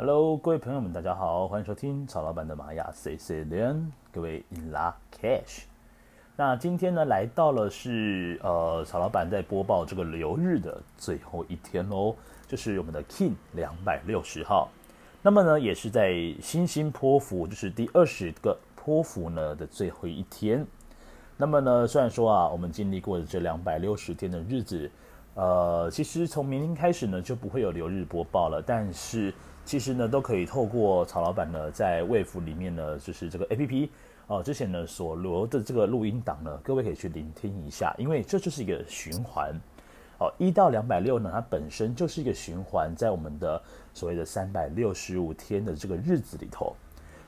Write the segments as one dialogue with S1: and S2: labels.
S1: Hello，各位朋友们，大家好，欢迎收听曹老板的玛雅 C C 连，各位 In La Cash。那今天呢，来到了是呃曹老板在播报这个流日的最后一天喽，就是我们的 King 两百六十号。那么呢，也是在星星波符，就是第二十个波符呢的最后一天。那么呢，虽然说啊，我们经历过的这两百六十天的日子，呃，其实从明天开始呢，就不会有流日播报了。但是其实呢，都可以透过曹老板呢，在 Wave 里面呢，就是这个 APP 哦、之前呢所留的这个录音档呢，各位可以去聆听一下，因为这就是一个循环。哦，一到两百六呢，它本身就是一个循环，在我们的所谓的三百六十五天的这个日子里头。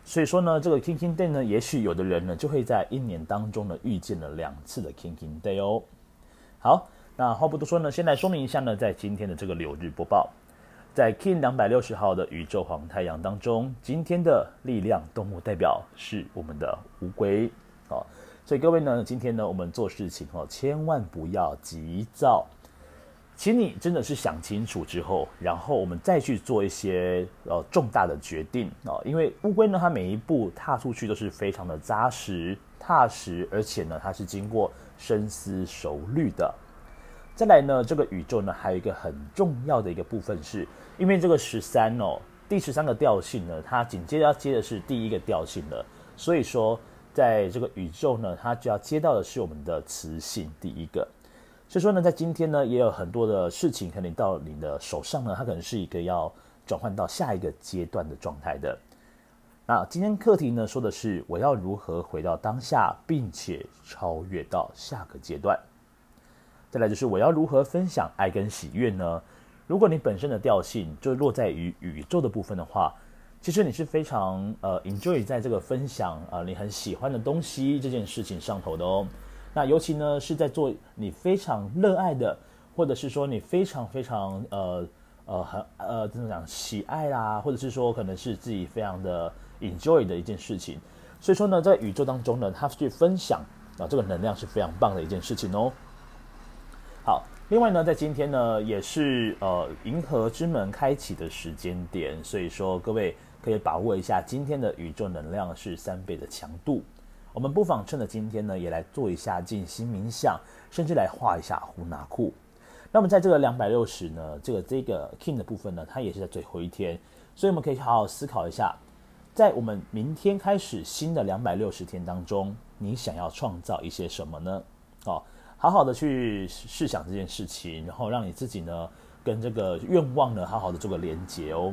S1: 所以说呢，这个 Kinking Day 呢，也许有的人呢，就会在一年当中呢，遇见了两次的 Kinking Day 哦。好，那话不多说呢，先来说明一下呢，在今天的这个流日播报，在 Kin 两百六十号的宇宙黄太阳当中，今天的力量动物代表是我们的乌龟哦。所以各位呢，今天呢，我们做事情哦，千万不要急躁。请你真的是想清楚之后，然后我们再去做一些呃重大的决定啊、因为乌龟呢，它每一步踏出去都是非常的扎实踏实，而且呢，它是经过深思熟虑的。再来呢，这个宇宙呢，还有一个很重要的一个部分是，因为这个十三哦，第十三个调性呢，它紧接着要接的是第一个调性了，所以说在这个宇宙呢，它就要接到的是我们的磁性第一个。所以说呢，在今天呢，也有很多的事情可能到你的手上呢，它可能是一个要转换到下一个阶段的状态的。那今天课题呢，说的是我要如何回到当下，并且超越到下个阶段。再来就是我要如何分享爱跟喜悦呢？如果你本身的调性就落在于宇宙的部分的话，其实你是非常呃 enjoy 在这个分享啊、你很喜欢的东西这件事情上头的哦。那尤其呢，是在做你非常热爱的，或者是说你非常非常呃呃很呃怎么讲喜爱啦，或者是说可能是自己非常的 enjoy 的一件事情。所以说呢，在宇宙当中呢，他去分享啊，这个能量是非常棒的一件事情哦。好，另外呢，在今天呢，也是呃银河之门开启的时间点，所以说各位可以把握一下今天的宇宙能量是三倍的强度。我们不妨趁着今天呢，也来做一下静心冥想，甚至来画一下胡纳库。那么在这个两百六十呢，这个这个 King 的部分呢，它也是在最后一天，所以我们可以好好思考一下，在我们明天开始新的两百六十天当中，你想要创造一些什么呢？哦，好好的去试想这件事情，然后让你自己呢，跟这个愿望呢，好好的做个连接哦。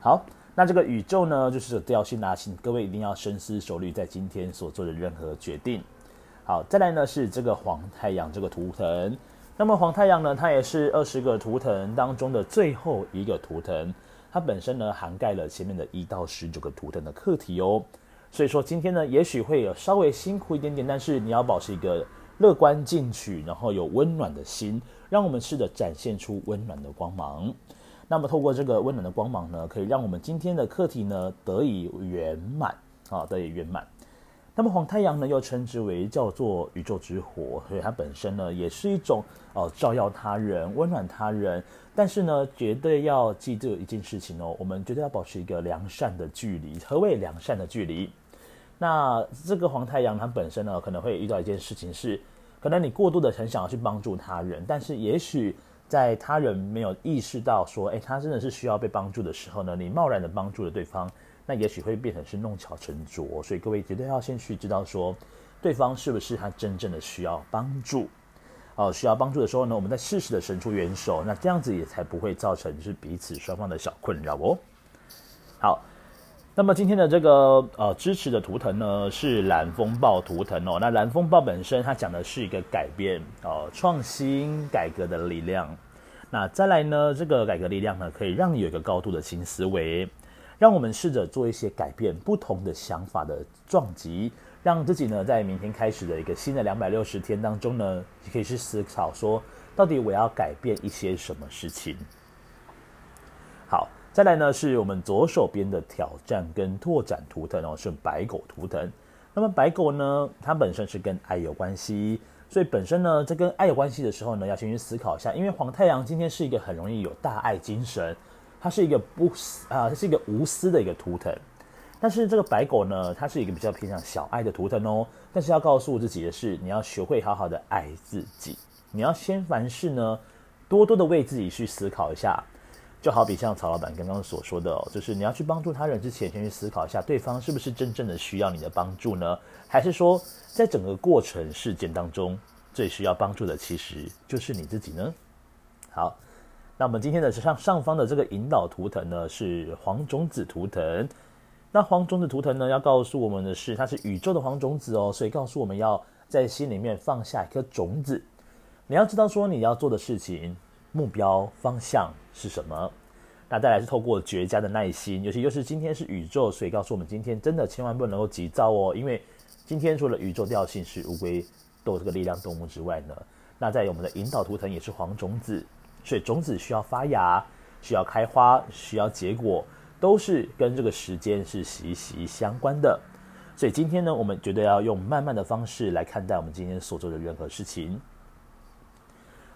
S1: 好。那这个宇宙呢，就是调性啊，请各位一定要深思熟虑，在今天所做的任何决定。好，再来呢是这个黄太阳这个图腾。那么黄太阳呢，它也是二十个图腾当中的最后一个图腾，它本身呢涵盖了前面的一到十九个图腾的课题哦。所以说今天呢，也许会有稍微辛苦一点点，但是你要保持一个乐观进取，然后有温暖的心，让我们试着展现出温暖的光芒。那么，透过这个温暖的光芒呢，可以让我们今天的课题呢得以圆满啊，得以圆满。那么，黄太阳呢又称之为叫做宇宙之火，所以它本身呢也是一种哦照耀他人、温暖他人。但是呢，绝对要记住一件事情哦，我们绝对要保持一个良善的距离。何谓良善的距离？那这个黄太阳它本身呢可能会遇到一件事情是，可能你过度的很想要去帮助他人，但是也许。在他人没有意识到说，诶，他真的是需要被帮助的时候呢，你贸然的帮助了对方，那也许会变成是弄巧成拙。所以各位绝对要先去知道说，对方是不是他真正的需要帮助，哦，需要帮助的时候呢，我们再适时的伸出援手，那这样子也才不会造成是彼此双方的小困扰哦。好。那么今天的这个呃支持的图腾呢是蓝风暴图腾哦。那蓝风暴本身它讲的是一个改变哦、呃，创新改革的力量。那再来呢，这个改革力量呢可以让你有一个高度的新思维，让我们试着做一些改变，不同的想法的撞击，让自己呢在明天开始的一个新的两百六十天当中呢，你可以去思考说，到底我要改变一些什么事情。好。再来呢，是我们左手边的挑战跟拓展图腾哦，是白狗图腾。那么白狗呢，它本身是跟爱有关系，所以本身呢，在跟爱有关系的时候呢，要先去思考一下，因为黄太阳今天是一个很容易有大爱精神，它是一个不啊，它是一个无私的一个图腾。但是这个白狗呢，它是一个比较偏向小爱的图腾哦。但是要告诉自己的是，你要学会好好的爱自己。你要先凡事呢，多多的为自己去思考一下。就好比像曹老板刚刚所说的哦，就是你要去帮助他人之前，先去思考一下对方是不是真正的需要你的帮助呢？还是说，在整个过程事件当中，最需要帮助的其实就是你自己呢？好，那我们今天的上上方的这个引导图腾呢，是黄种子图腾。那黄种子图腾呢，要告诉我们的是，它是宇宙的黄种子哦，所以告诉我们要在心里面放下一颗种子。你要知道说你要做的事情目标方向是什么。那再来是透过绝佳的耐心，尤其就是今天是宇宙，所以告诉我们今天真的千万不能够急躁哦，因为今天除了宇宙调性是乌龟斗这个力量动物之外呢，那在我们的引导图腾也是黄种子，所以种子需要发芽，需要开花，需要结果。都是跟这个时间是息息相关的，所以今天呢，我们绝对要用慢慢的方式来看待我们今天所做的任何事情。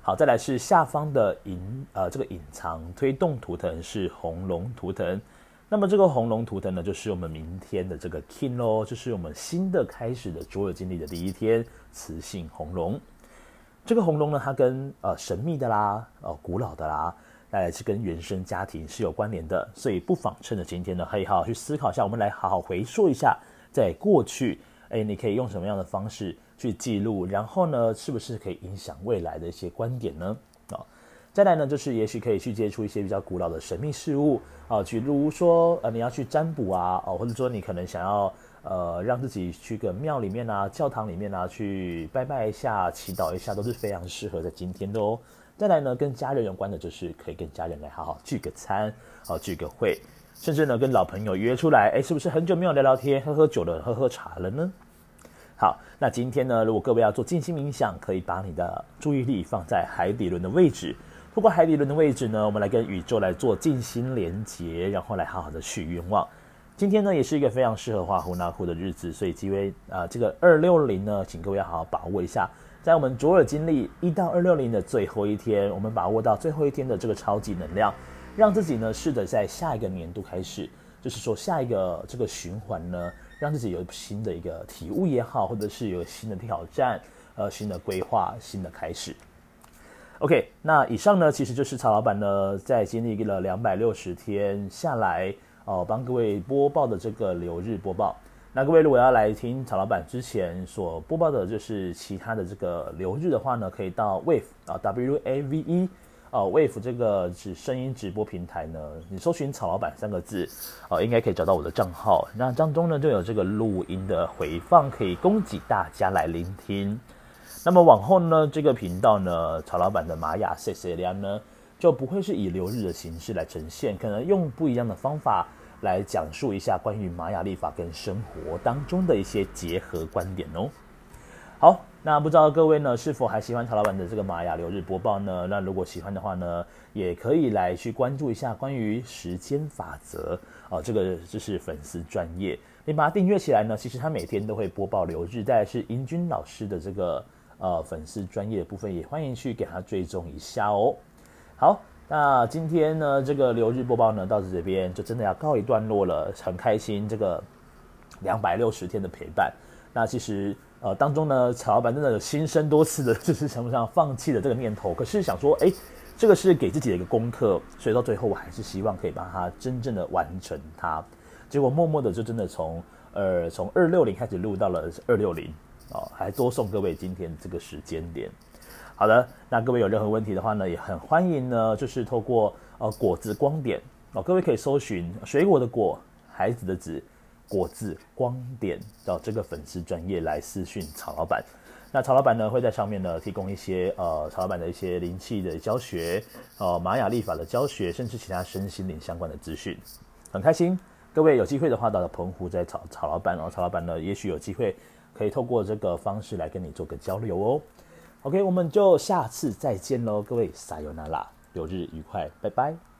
S1: 好，再来是下方的隐呃这个隐藏推动图腾是红龙图腾，那么这个红龙图腾呢，就是我们明天的这个 King 咯，就是我们新的开始的卓尔经历的第一天，雌性红龙。这个红龙呢，它跟呃神秘的啦，呃古老的啦。来是跟原生家庭是有关联的，所以不妨趁着今天呢，可以好好去思考一下。我们来好好回溯一下，在过去，哎，你可以用什么样的方式去记录？然后呢，是不是可以影响未来的一些观点呢？啊、再来呢，就是也许可以去接触一些比较古老的神秘事物啊，举如说呃，你要去占卜啊，哦，或者说你可能想要呃，让自己去个庙里面啊、教堂里面啊去拜拜一下、祈祷一下，都是非常适合在今天的哦。再来呢，跟家人有关的，就是可以跟家人来好好聚个餐，好聚个会，甚至呢，跟老朋友约出来，哎，是不是很久没有聊聊天、喝喝酒了、喝喝茶了呢？好，那今天呢，如果各位要做静心冥想，可以把你的注意力放在海底轮的位置，透过海底轮的位置呢，我们来跟宇宙来做静心连结，然后来好好的许愿望。今天呢，也是一个非常适合画胡纳库的日子，所以因为啊、这个二六零呢，请各位要好好把握一下。在我们卓尔经历一到二六零的最后一天，我们把握到最后一天的这个超级能量，让自己呢试着在下一个年度开始，就是说下一个这个循环呢，让自己有新的一个体悟也好，或者是有新的挑战，呃，新的规划，新的开始。OK，那以上呢其实就是曹老板呢在经历了两百六十天下来哦、呃，帮各位播报的这个流日播报。那各位如果要来听曹老板之前所播报的，就是其他的这个流日的话呢，可以到 Wave 啊 W A V E 哦 Wave 这个是声音直播平台呢，你搜寻曹老板三个字啊，应该可以找到我的账号。那当中呢就有这个录音的回放，可以供给大家来聆听。那么往后呢，这个频道呢，曹老板的玛雅 C C 量呢，就不会是以流日的形式来呈现，可能用不一样的方法。来讲述一下关于玛雅历法跟生活当中的一些结合观点哦。好，那不知道各位呢是否还喜欢曹老板的这个玛雅流日播报呢？那如果喜欢的话呢，也可以来去关注一下关于时间法则哦。这个就是粉丝专业，你把它订阅起来呢，其实他每天都会播报流日。再来是英军老师的这个呃粉丝专业的部分，也欢迎去给他追踪一下哦。好。那今天呢，这个流日播报呢，到这边就真的要告一段落了。很开心，这个两百六十天的陪伴。那其实呃当中呢，曹老板真的有心生多次的，就是想不想放弃的这个念头。可是想说，哎，这个是给自己的一个功课，所以到最后我还是希望可以把它真正的完成它。结果默默的就真的从呃从二六零开始录到了二六零哦，还多送各位今天这个时间点。好的，那各位有任何问题的话呢，也很欢迎呢，就是透过呃果子光点哦，各位可以搜寻水果的果，孩子的子，果子光点到这个粉丝专业来私讯曹老板。那曹老板呢会在上面呢提供一些呃曹老板的一些灵气的教学，呃玛雅历法的教学，甚至其他身心灵相关的资讯。很开心，各位有机会的话到了澎湖再找曹老板哦，曹老板呢也许有机会可以透过这个方式来跟你做个交流哦。OK，我们就下次再见喽，各位，撒由那拉，有日愉快，拜拜。